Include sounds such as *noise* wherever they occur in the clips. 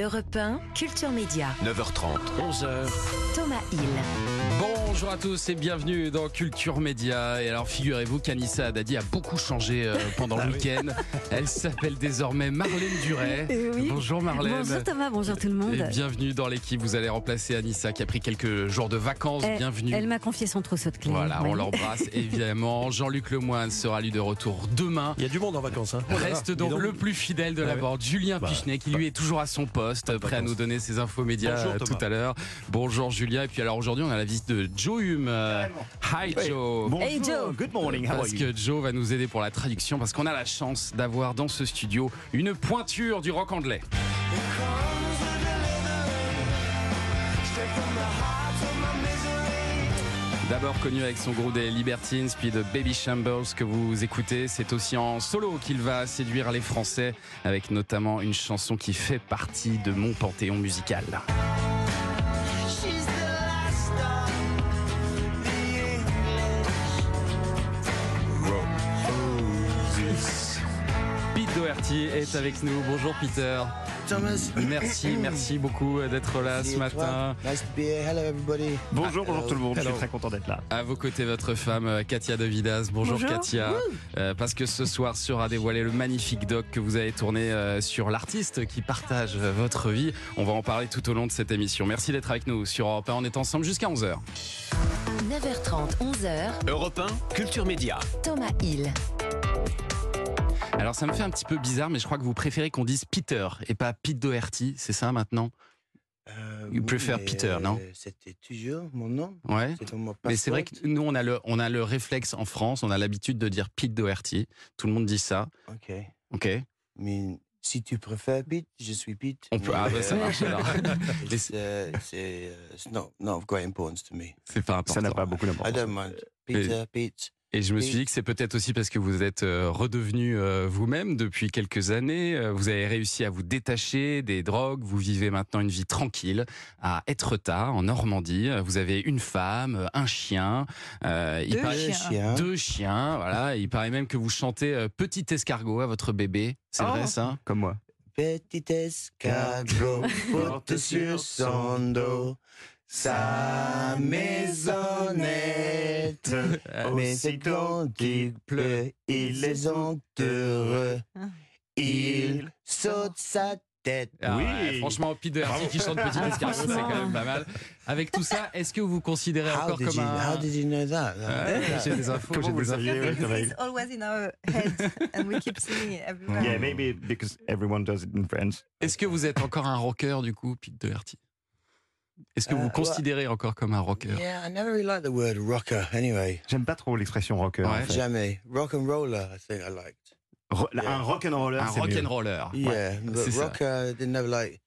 Europe 1, Culture Média. 9h30, 11h. Thomas Hill. Bonjour à tous et bienvenue dans Culture Média. Et alors figurez-vous qu'Anissa Haddadi a beaucoup changé euh, pendant le week-end. Elle s'appelle désormais Marlène Duret. Eh oui. Bonjour Marlène. Bonjour Thomas, bonjour tout le monde. Et bienvenue dans l'équipe. Vous allez remplacer Anissa qui a pris quelques jours de vacances. Elle- bienvenue. Elle m'a confié son trousseau de clés. Voilà, Oui. on l'embrasse *laughs* évidemment. Jean-Luc Lemoine sera lui de retour demain. Il y a du monde en vacances. Hein. Reste donc, le plus fidèle de la Ouais. bande, Julien Bah, Pichenet, qui lui est toujours à son poste, de prêt à nous donner ses infos médias Bonjour, euh, Thomas. tout à l'heure. Bonjour Julien. Et puis alors aujourd'hui, on a la visite de Joe Hume. Euh, Hi Joe. Bonjour, Hey, Joe. good morning, how are Parce you? que Joe va nous aider pour la traduction, parce qu'on a la chance d'avoir dans ce studio une pointure du rock anglais. D'abord connu avec son groupe des Libertines, puis de Baby Shambles que vous écoutez. C'est aussi en solo qu'il va séduire les Français, avec notamment une chanson qui fait partie de mon panthéon musical. Pete Doherty est avec nous. Bonjour Peter. Thomas. Merci, merci beaucoup d'être là ce matin. Nice to be here. Hello, everybody. Bonjour, bonjour Hello. tout le monde, je suis très content d'être là. À vos côtés, votre femme euh, Katia De Vidas. Bonjour, Bonjour. Katia. Euh, parce que ce soir sera dévoilé le magnifique doc que vous avez tourné euh, sur l'artiste qui partage euh, votre vie. On va en parler tout au long de cette émission. Merci d'être avec nous sur Europe 1. On est ensemble jusqu'à 11h. 9h30, 11h. Europe 1, Culture Média. Thomas Hill. Alors ça me fait un petit peu bizarre, mais je crois que vous préférez qu'on dise Peter et pas Pete Doherty. C'est ça maintenant? Euh, You oui, prefer Peter, non? euh, C'était toujours mon nom. Ouais. C'est mon Mais c'est vrai que nous, on a, le, on a le réflexe en France, on a l'habitude de dire Pete Doherty. Tout le monde dit ça. Ok. Ok Mais si tu préfères Pete, je suis Pete. On peut- ah, bah, ça euh, marche, alors. *laughs* *laughs* uh, C'est euh, not, of great importance to me. C'est pas important. Ça n'a pas beaucoup I d'importance. don't mind. Peter, Pete. Et je me suis dit que c'est peut-être aussi parce que vous êtes euh, redevenu euh, vous-même depuis quelques années. Euh, Vous avez réussi à vous détacher des drogues. Vous vivez maintenant une vie tranquille à Etretat, en Normandie. Vous avez une femme, un chien. euh, il Deux paraît- chiens. Chien. Deux chiens. Voilà. Il paraît même que vous chantez Petit escargot à votre bébé. C'est Oh. vrai ça? Comme moi. Petit escargot, *laughs* porte sur son dos sa maisonnette. Mais c'est quand il pleut, ils sont heureux. Ah. Il saute sa tête. Ah Oui. ouais, franchement, Pete Doherty qui chante Petit *laughs* escargot, c'est quand même pas mal. Avec tout ça, est-ce que vous vous considérez How encore did, comme you, un... how did you know that? Ouais, J'ai des infos. Comment j'ai des infos. It's always in our heads and we keep singing it everywhere. Yeah, maybe because everyone does it in France. Est-ce que vous êtes encore un rocker du coup, Pete Doherty Est-ce que Euh, vous vous ouais. considérez encore comme un rocker? Yeah, I never really liked the word rocker anyway. J'aime pas trop l'expression rocker. Ouais. en fait. Jamais. Rock and roller, I think I liked. Ro- Yeah. Un rock and roller, Un c'est mieux. rock'n'roller. Yeah, but c'est ça. rocker didn't never like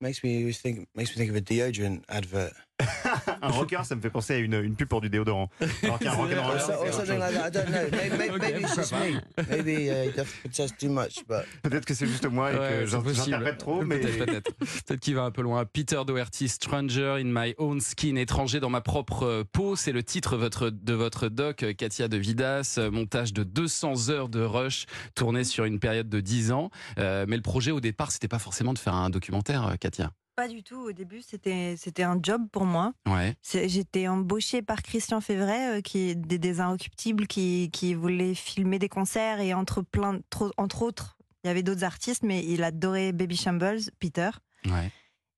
makes me always think makes me think of a deodorant advert. *laughs* Un rocker, ça me fait penser à une, une pub pour du déodorant. Alors qu'un. I don't know. Maybe, maybe, it's just me. Maybe uh, too much, but Peut-être que c'est juste moi et Ouais, que j'interprète trop, mais Peut-être, peut-être. Peut-être qu'il va un peu loin. Peter Doherty, Stranger in My Own Skin, étranger dans ma propre euh, peau, c'est le titre votre- de votre doc, euh, Katia de Vidas. euh, Montage de 200 heures de rush, tourné sur une période de 10 ans. Euh, mais le projet au départ, c'était pas forcément de faire un documentaire, Katia. Pas du tout. Au début, c'était c'était un job pour moi. Ouais. J'étais embauchée par Christian Févret, euh, qui est des, des Inrecuptibles, qui, qui voulait filmer des concerts et entre plein, trop- entre autres, il y avait d'autres artistes, mais il adorait Baby Shambles, Peter, Ouais.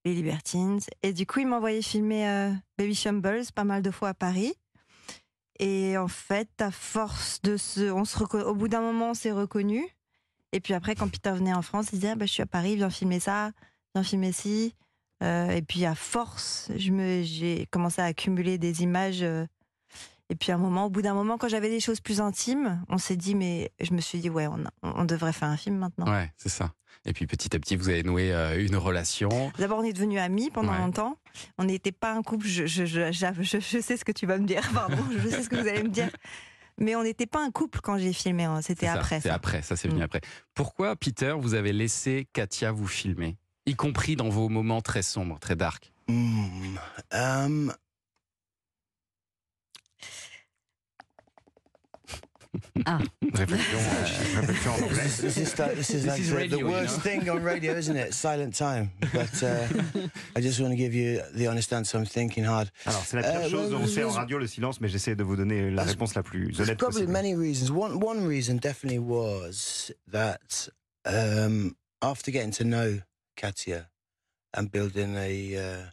les Libertines. Et du coup, il m'envoyait filmer euh, Baby Shambles pas mal de fois à Paris. Et en fait, à force de se, on se reco- au bout d'un moment, on s'est reconnu. Et puis après, quand Peter venait en France, il disait ah, bah, je suis à Paris, viens filmer ça, viens filmer ci. Euh, et puis à force, je me, j'ai commencé à accumuler des images. euh, et puis à un moment, au bout d'un moment, quand j'avais des choses plus intimes, on s'est dit mais je me suis dit ouais, on, on devrait faire un film maintenant. Ouais, c'est ça. Et puis petit à petit, vous avez noué euh, une relation. D'abord, on est devenus amis pendant Ouais. longtemps. On n'était pas un couple. Je, je, je, je- je- je sais ce que tu vas me dire. *laughs* Pardon, je sais ce que vous allez me dire. Mais on n'était pas un couple quand j'ai filmé. hein. C'était après. C'est après, ça c'est venu Mm. après. Pourquoi, Peter, vous avez laissé Katia vous filmer? Y compris dans vos moments très sombres, très dark. *laughs* Réflexion, euh, réflexion en anglais. This is like, this is This like is the, radio, the you worst know? thing on radio, isn't it? Silent time. But uh, *laughs* I just want to give you the honest answer. I'm thinking hard. Alors, c'est la pire Euh, chose, well, on sait en radio le silence, mais j'essaie de vous donner la réponse la plus honnête probably possible. many reasons. One one reason definitely was that um, after getting to know Katia and building a uh,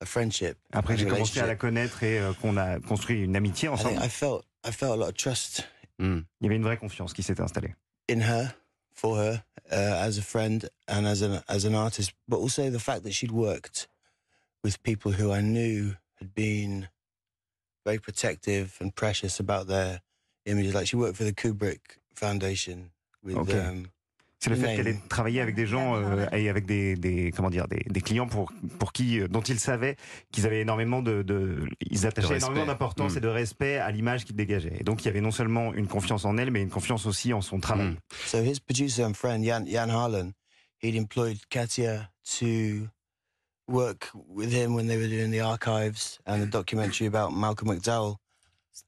a friendship, Après, j'ai commencé à la connaître et euh, qu'on a construit une amitié I ensemble. think I felt I felt a lot of trust Hmm. Il y avait une vraie confiance qui s'était installée. in her, for her, uh, as a friend and as an as an artist, but also the fact that she'd worked with people who I knew had been very protective and precious about their images. Like she worked for the Kubrick Foundation with Okay. um, C'est le fait qu'elle ait travaillé avec des gens euh, et avec des, des comment dire des, des clients pour pour qui euh, dont ils savaient qu'ils avaient énormément de, de ils attachaient respect. énormément d'importance Mm. et de respect à l'image qu'ils dégageaient. Et donc il y avait non seulement une confiance en elle, mais une confiance aussi en son travail. Mm. So his producer and friend Jan Jan Harlan, he'd employed Katia to work with him when they were doing the archives and the documentary about Malcolm McDowell.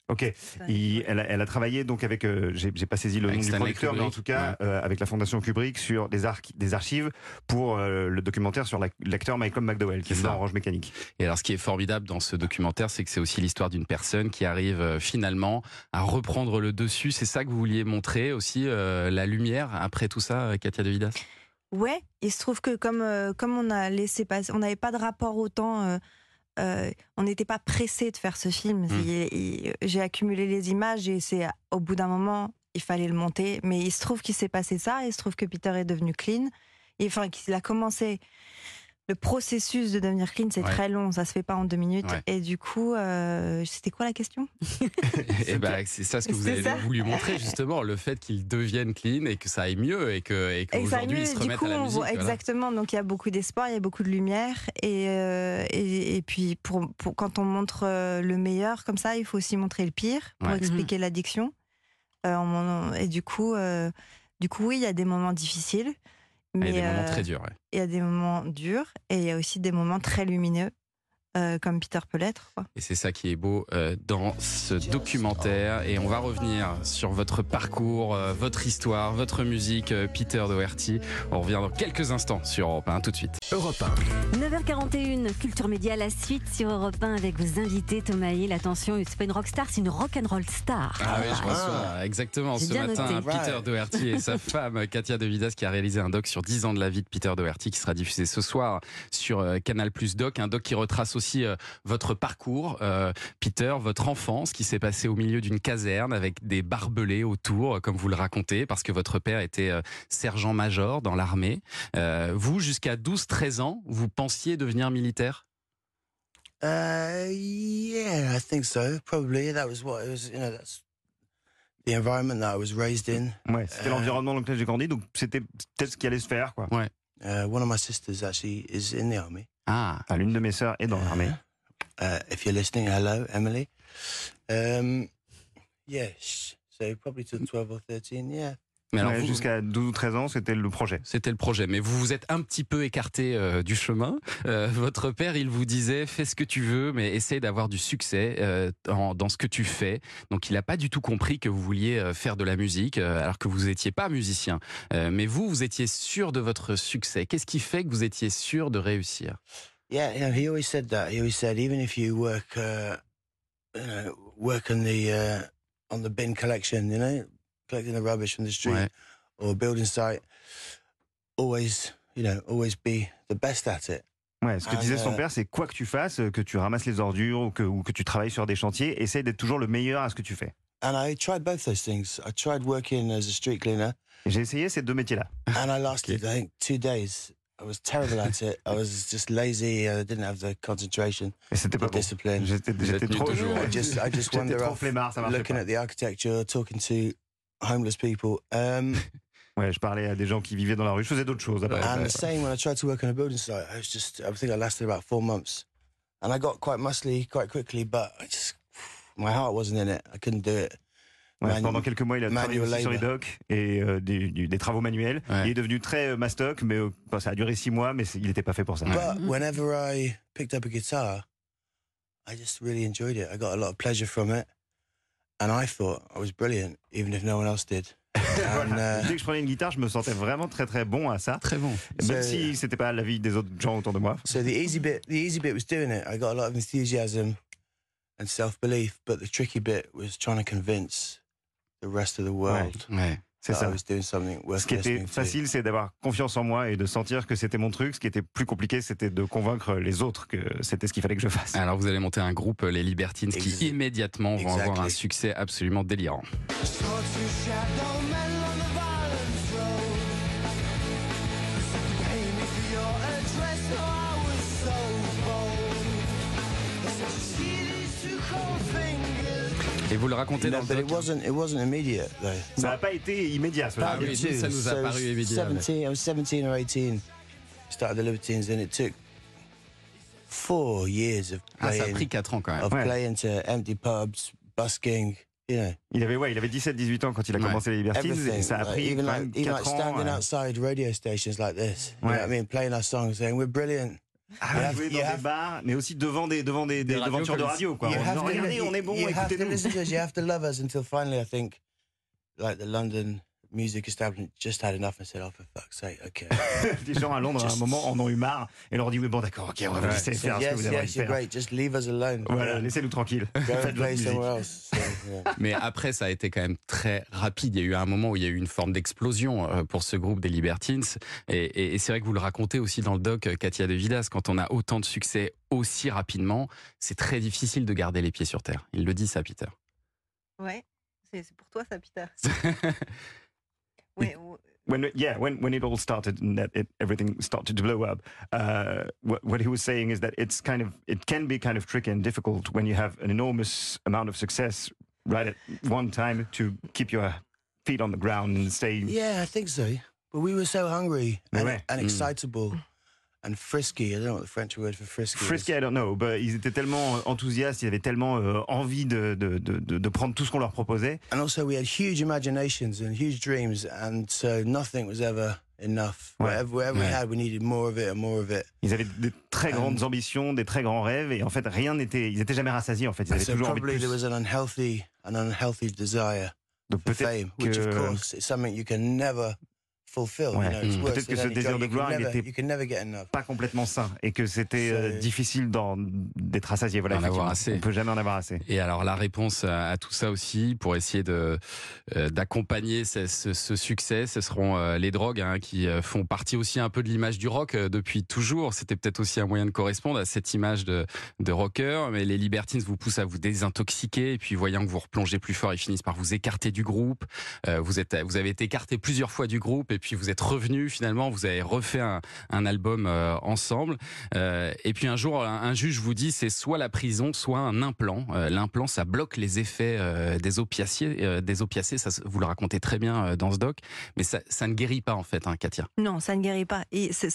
Ok. Il- elle, a, elle a travaillé donc avec, euh, j'ai pas saisi le nom du producteur, mais en tout cas euh, avec la Fondation Kubrick sur des, arch- des archives pour euh, le documentaire sur l'ac- l'acteur Malcolm McDowell qui C'est est dans ça. Orange Mécanique. Et alors, ce qui est formidable dans ce documentaire, c'est que c'est aussi l'histoire d'une personne qui arrive euh, finalement à reprendre le dessus. C'est ça que vous vouliez montrer aussi, euh, la lumière après tout ça, Katia de Vidas Ouais, il se trouve que comme, euh, comme on a laissé passer, on n'avait pas de rapport au temps, euh, on n'était pas pressé de faire ce film. Mm. Il- il- J'ai accumulé les images et c'est au bout d'un moment, il fallait le monter. Mais il se trouve qu'il s'est passé ça, il se trouve que Peter est devenu clean. Et, enfin, qu'il a commencé. Le processus de devenir clean, c'est Ouais. très long, ça se fait pas en deux minutes. Ouais. Et du coup, euh, c'était quoi la question? *laughs* Et ben, c'est ça ce que vous avez ça. voulu montrer justement, le fait qu'il devienne clean et que ça aille mieux et que et qu'aujourd'hui mieux, il se du remette coup, à la on musique. voit- voilà. exactement. Donc il y a beaucoup d'espoir, il y a beaucoup de lumière, et euh, et, et puis pour, pour- quand on montre euh, le meilleur comme ça, il faut aussi montrer le pire pour Ouais. expliquer l'addiction. Euh, on- et du coup, euh, du coup, oui, il y a des moments difficiles, mais Il y a des moments euh, très durs. ouais. il y a des moments durs, et il y a aussi des moments très lumineux, euh, comme Peter peut l'être. Et c'est ça qui est beau euh, dans ce documentaire. Et on va revenir sur votre parcours, euh, votre histoire, votre musique, euh, Peter Doherty. On revient dans quelques instants sur Europe 1. Tout de suite. Europe 9h41, Culture Média, la suite sur Europe 1 avec vos invités. Thomas Hill, attention, c'est pas une rockstar, c'est une rock'n'roll star. Ah oui, je reçois exactement J'ai ce matin noté. Peter. Doherty et sa *laughs* femme Katia De Vidas qui a réalisé un doc sur 10 ans de la vie de Peter Doherty qui sera diffusé ce soir sur Canal Plus Doc, un doc qui retrace aussi euh, votre parcours, euh, Peter, votre enfance qui s'est passée au milieu d'une caserne avec des barbelés autour, euh, comme vous le racontez, parce que votre père était euh, sergent-major dans l'armée. Euh, vous, jusqu'à 12-13 ans, vous pensiez devenir militaire? Uh, yeah, I think so. Probably that was what it was. You know, that's the environment that I was raised in. Ouais, c'était l'environnement dans lequel j'ai grandi, donc c'était peut-être ce qui allait se faire. Quoi. Uh, one of my sisters actually is in the army. Ah, Ah, L'une de mes sœurs est dans l'armée. Uh, if you're listening, hello, Emily. Um, yeah, sh- so probably to 12 or 13. Yeah. Ouais, vous- Jusqu'à 12 ou 13 ans, c'était le projet. C'était le projet, mais vous vous êtes un petit peu écarté euh, du chemin. Euh, *laughs* votre père, il vous disait fais ce que tu veux, mais essaye d'avoir du succès euh, dans, dans ce que tu fais. Donc il n'a pas du tout compris que vous vouliez faire de la musique, euh, alors que vous n'étiez pas musicien. Euh, mais vous, vous étiez sûr de votre succès. Qu'est-ce qui fait que vous étiez sûr de réussir? Yeah, you know, he always said that. He always said, even if you work, uh, you know, work on the uh, on the bin collection, you know, collecting the rubbish from the street Ouais. or a building site, always, you know, always be the best at it. Ouais, ce que disait son mais- père, c'est quoi que tu fasses, que tu ramasses les ordures ou que, ou que tu travailles sur des chantiers, essaye d'être toujours le meilleur à ce que tu fais. And I tried both those things. I tried working as a street cleaner, Et J'ai essayé ces deux métiers-là. and I lasted, I think, two days. I was terrible at it. I was just lazy. I didn't have the concentration, Et c'était pas the bon. discipline. J'étais trop, toujours, *laughs* I just, I just j'étais wander trop off, flemmard, ça marchait looking pas. at the architecture, talking to homeless people. Um, *laughs* Ouais, je parlais à des gens qui vivaient dans la rue. Je faisais d'autres choses. après. And the same when I tried to work on a building site. I was just, I think I lasted about four months, and I got quite muscly quite quickly. But I just, *sighs* my heart wasn't in it. I couldn't do it. Ouais, pendant quelques mois, il a travaillé manual aussi sur les labor. docks et euh, des, des travaux manuels. Ouais. Il est devenu très euh, mastoc, mais euh, ça a duré six mois, mais il n'était pas fait pour ça. But whenever I picked up a guitar, I just really enjoyed it. I got a lot of pleasure from it, and I thought I was brilliant, even if no one else did. *laughs* And, Voilà. uh, Dès que je prenais une guitare, je me sentais vraiment très très bon à ça. Très bon. Même C'est- si c'était pas l'avis des autres gens autour de moi. so the easy bit, the easy bit was doing it. I got a lot of enthusiasm and self-belief, but the tricky bit was trying to convince the rest of the world Ouais. C'est that ça. Ce qui était facile, c'est d'avoir confiance en moi et de sentir que c'était mon truc. Ce qui était plus compliqué, c'était de convaincre les autres que c'était ce qu'il fallait que je fasse. Alors vous allez monter un groupe, les Libertines, qui immédiatement vont avoir un succès absolument délirant. Et vous le racontez dans le but it doc. wasn't. It wasn't immediate though. Ça n'a pas été immédiat. cela. Ah oui, Partly nous, ça nous a paru évident, mais- 17, I was 17 or 18. Started the Libertines, and it took four years of Ah, ça a playing, pris 4 ans quand même. of Ouais. playing to empty pubs, busking. You know, Il avait, ouais, il avait 17-18 ans quand il a Ouais. commencé les Libertines. everything. Et ça a Like, pris even quand like, même even 4 like ans. standing outside radio stations like this. You know what I mean? Playing our songs, saying we're brilliant. Ah, jouer dans des bars, mais aussi devant des, devant des, des, Des radios devantures de radio. Quoi. Regardez, on est bon, écoutez-nous. You have to love us until finally, I think, like the London music establishment just had enough and said, "Oh, for fuck's sake, okay." *laughs* Les gens à Londres, à un moment, en ont eu marre et leur dit Oui, bon, d'accord, ok, on va vous laisser faire ce que yes, vous avez you're faire. great. Just leave us alone. Voilà, Yeah. laissez-nous tranquilles. Go Faites and votre play musique. somewhere else. So, yeah. *laughs* Mais après, ça a été quand même très rapide. Il y a eu un moment où il y a eu une forme d'explosion euh, pour ce groupe des Libertines. Et, et- et c'est vrai que vous le racontez aussi dans le doc, euh, Katia De Vidas, quand on a autant de succès aussi rapidement, c'est très difficile de garder les pieds sur terre. Il le dit ça, Peter. Ouais, c'est pour toi ça, Peter. *laughs* Ouais, ou- when yeah when when it all started and that it, everything started to blow up uh, what, what he was saying is that it's kind of it can be kind of tricky and difficult when you have an enormous amount of success right at one time to keep your feet on the ground and stay Yeah, I think so. But we were so hungry and, Ouais. and Mm. And frisky. I don't know what the French word for frisky is. frisky I don't know but ils étaient tellement enthousiastes ils avaient tellement euh, envie de, de, de, de, prendre tout ce qu'on leur proposait And also, we had huge imaginations and huge dreams, and so nothing was ever enough. Ouais. Whatever, whatever we had, we needed more of it and more of it. ils avaient des très grandes ambitions des très grands rêves et en fait rien n'était ils étaient jamais rassasiés en fait ils And avaient so toujours envie de probably plus there was an unhealthy, an unhealthy desire donc for peut-être fame, which of que- course is something you can never. Ouais. Mm. worse Peut-être que ce désir de gloire, il never- était- you can never get enough. pas complètement sain et que c'était euh, difficile d'être rassasié. Voilà, avoir assez. On peut jamais en avoir assez. Et alors la réponse à, à tout ça aussi, pour essayer de euh, d'accompagner ce, ce- ce succès, ce seront euh, les drogues hein, qui font partie aussi un peu de l'image du rock euh, depuis toujours. C'était peut-être aussi un moyen de correspondre à cette image de, de rocker. Mais les Libertines vous poussent à vous désintoxiquer et puis voyant que vous replongez plus fort, ils finissent par vous écarter du groupe. Euh, vous êtes, vous avez été écarté plusieurs fois du groupe et puis vous êtes revenu finalement. Vous avez refait un, album euh, ensemble. Euh, et puis un jour, un, juge vous dit c'est soit la prison, soit un implant. Euh, L'implant, ça bloque les effets des opiacés. des opiacés, ça, vous le racontez très bien dans ce doc, mais ça, ne guérit pas en fait, hein, Katia. Non, ça ne guérit pas. Et c'est-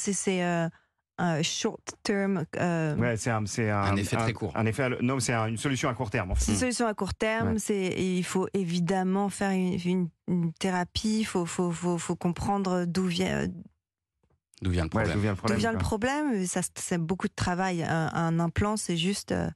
un short term. euh, Ouais, c'est un, c'est un, Un effet très court. Un effet, non, c'est un- une solution à court terme. En fait. C'est une solution à court terme. Ouais. C'est il faut évidemment faire une, une- une thérapie. Il faut, faut, faut, faut comprendre d'où vient, D'où vient le Ouais, problème d'où vient le d'où problème vient le quoi. problème. Ça, c'est beaucoup de travail. Un, un implant, c'est juste euh,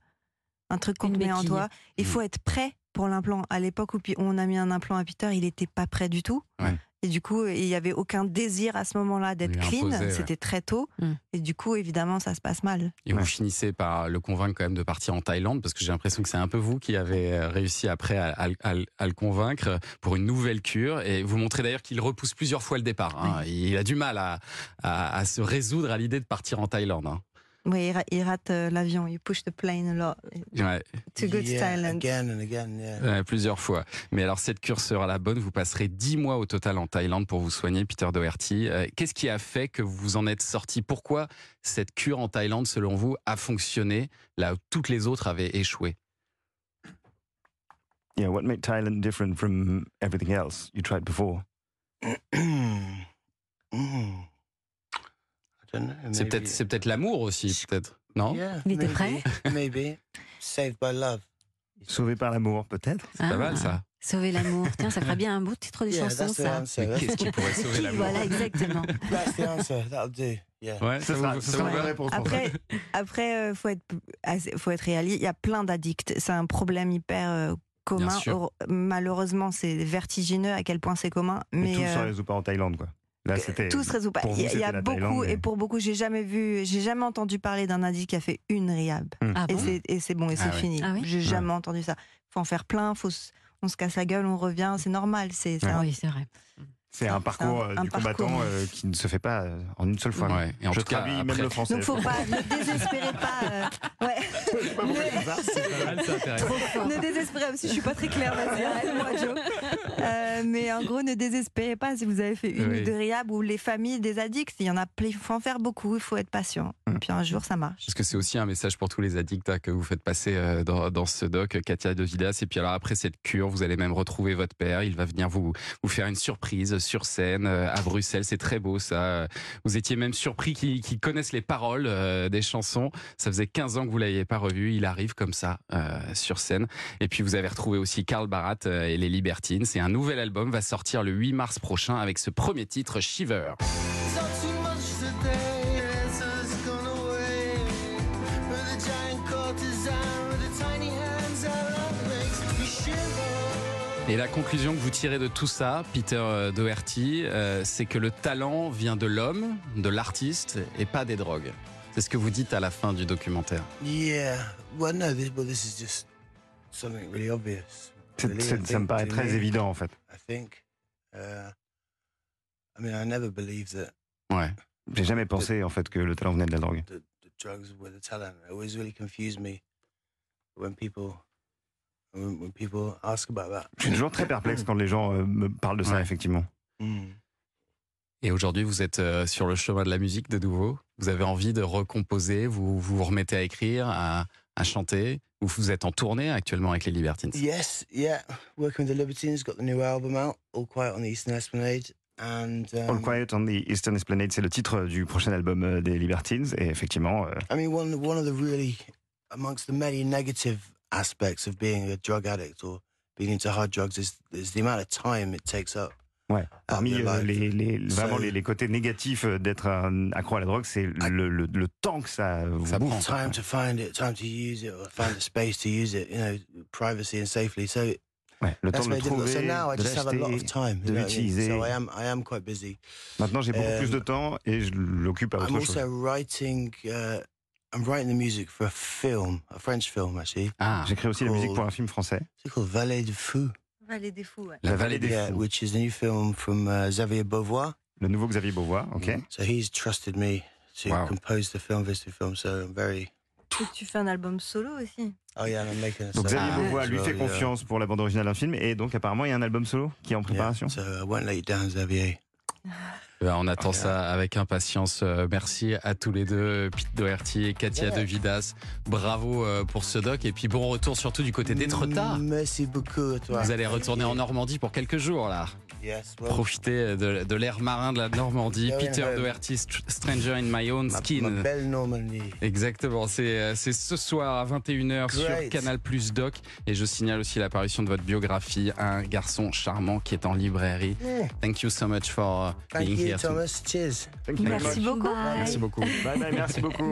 un truc qu'on met en toi. Il Mm. faut être prêt pour l'implant. À l'époque où on a mis un implant à Peter, il n'était pas prêt du tout. Ouais. Et du coup, il n'y avait aucun désir à ce moment-là d'être clean. ouais. C'était très tôt. Mm. Et du coup, évidemment, ça se passe mal. Et Ouais. vous finissez par le convaincre quand même de partir en Thaïlande, parce que j'ai l'impression que c'est un peu vous qui avez euh, réussi après à, à- à- à le convaincre pour une nouvelle cure. Et vous montrez d'ailleurs qu'il repousse plusieurs fois le départ. hein. Il a du mal à, à- à se résoudre à l'idée de partir en Thaïlande. hein. Oui, il, ra- il rate euh, l'avion. Il push the plane a lot. Ouais, To go to Yeah, Thailand. again and again. Yeah. ouais, plusieurs fois. Mais alors cette cure sera la bonne. Vous passerez 10 mois au total en Thaïlande pour vous soigner, Peter Doherty. Euh, Qu'est-ce qui a fait que vous vous en êtes sorti? Pourquoi cette cure en Thaïlande, selon vous, a fonctionné là où toutes les autres avaient échoué? Yeah, what made Thailand different from everything else you tried before? *clears throat* Mm. C'est maybe- peut-être c'est peut-être l'amour aussi, peut-être. Non? Yeah, Il était maybe, prêt? Maybe. Saved by love. Sauvé par l'amour, peut-être. C'est pas Ah, mal ça. Sauver l'amour. Tiens, ça ferait bien un beau titre de Yeah, chanson, that's the ça. qu'est-ce qui pourrait sauver l'amour? Voilà, exactement. *laughs* that's the answer. That'll do. Yeah. Ouais, ça sera, vous- ça vous réponse. pour ça. Après, après, euh, faut être, faut être réaliste. Il y a plein d'addicts. C'est un problème hyper euh, commun. Malheureusement, c'est vertigineux à quel point c'est commun. Mais Mais tout ne se euh, résout pas en Thaïlande, quoi. Là, c'était. tout se résout pas. Il y a, y beaucoup, mais- et pour beaucoup, j'ai jamais vu, j'ai jamais entendu parler d'un indice qui a fait une riab. Ah Et bon c'est c'est bon, et c'est Ah ouais. fini. Ah oui J'ai jamais entendu ça. Faut en faire plein, faut on se casse la gueule, on revient, c'est normal. C'est c'est Oui, c'est vrai. C'est un parcours euh, un du parcours. combattant euh, qui ne se fait pas euh, en une seule fois. Ouais. Et en Je tout cas, après- même le français. Donc faut pas, ne désespérez pas. euh, ouais. ne désespérez pas, si je suis pas très claire, vas-y, arrête-moi, Joe. Euh, mais en gros, ne désespérez pas si vous avez fait une Oui. ou deux riab ou les familles des addicts. Il y en a plein, il faut en faire beaucoup, il faut être patient. Et puis un jour, ça marche. Parce que c'est aussi un message pour tous les addicts hein, que vous faites passer euh, dans, dans ce doc, Katia de Vidas. Et puis alors après cette cure, vous allez même retrouver votre père. Il va venir vous, vous faire une surprise sur scène euh, à Bruxelles. C'est très beau ça. Vous étiez même surpris qu'il qu'il connaisse les paroles euh, des chansons. Ça faisait 15 ans que vous l'aviez pas revu. Il arrive comme ça euh, sur scène. Et puis vous avez retrouvé aussi Karl Barat et les Libertines. Et un nouvel album va sortir le 8 mars prochain avec ce premier titre, Shiver. Et la conclusion que vous tirez de tout ça, Peter euh, Doherty, euh, c'est que le talent vient de l'homme, de l'artiste, et pas des drogues. C'est ce que vous dites à la fin du documentaire. Yeah. Well, no, this, well, this is just something really obvious. C'est- really, c'est- I ça me think, paraît très me, évident, en fait. I think. Uh, I mean, I never believed that Ouais. J'ai jamais pensé, en fait, que le talent venait de la drogue. the, the drugs were the talent. It always really confused me when people when, when people ask about that. Je suis toujours très perplexe quand les gens euh, me parlent de ça, Ouais. effectivement. Mm. Et aujourd'hui, vous êtes euh, sur le chemin de la musique de nouveau. Vous avez envie de recomposer, vous vous remettez à écrire, à, à chanter. Ou vous êtes en tournée actuellement avec les Libertines? Yes, yeah. Working with the Libertines, got the new album out, All Quiet on the Eastern Esplanade, and um, All Quiet on the Eastern Esplanade, c'est le titre du prochain album euh, des Libertines. Et effectivement, euh, I mean, one one of the really amongst the many negative aspects of being a drug addict or being into hard drugs is is the amount of time it takes up. ouais, parmi your euh, les, les- vraiment les, les côtés négatifs euh, d'être un accro à la drogue, c'est le, le- le temps que ça vous Ça bouffe. Time to find it, time to use it, or find a space to use it. You know, privacy and safely. So Ouais, le temps de le difficult. So trouver, now I de just have a lot of time. de l'utiliser. So I am I am quite busy. Maintenant, j'ai beaucoup Euh, plus de temps et je l'occupe à I'm autre chose. also writing. Uh, I'm writing the music for a film, a French film actually. Ah, J'écris aussi la musique pour un film français, It's called Valet de Fou. Vallée des fous, ouais. La Vallée des yeah, Fous. which is a new film from uh, Xavier Beauvoir. Le nouveau Xavier Beauvois, ok. So he's trusted me to Wow. compose the film, this film. So I'm very. Et tu fais un album solo aussi. Oh yeah, I'm making a Donc Xavier Ah, Beauvois as lui well, fait yeah. confiance pour la bande originale d'un film et donc apparemment il y a un album solo qui est en Yeah, préparation. So I won't let you down, Xavier. Ben, on attend ça avec impatience. Euh, Merci à tous les deux, Pete Doherty et Katia Yeah. De Vidas. Bravo euh, pour ce doc. Et puis bon retour surtout du côté d'Étretat. Merci beaucoup à toi. Vous allez retourner en Normandie pour quelques jours là. Yes, well, Profiter de, de l'air marin de la Normandie. Going Peter. Doherty, Str- Stranger in My Own Skin. ma belle Normandie. Exactement, c'est euh, ce soir à 21h sur. Canal Plus Doc. Et je signale aussi l'apparition de votre biographie, Un garçon charmant qui est en librairie. Thank you so much for uh, Thank being you, here. Thomas. Cheers. Thank you very Merci much. beaucoup. Merci beaucoup. Bye bye, merci beaucoup.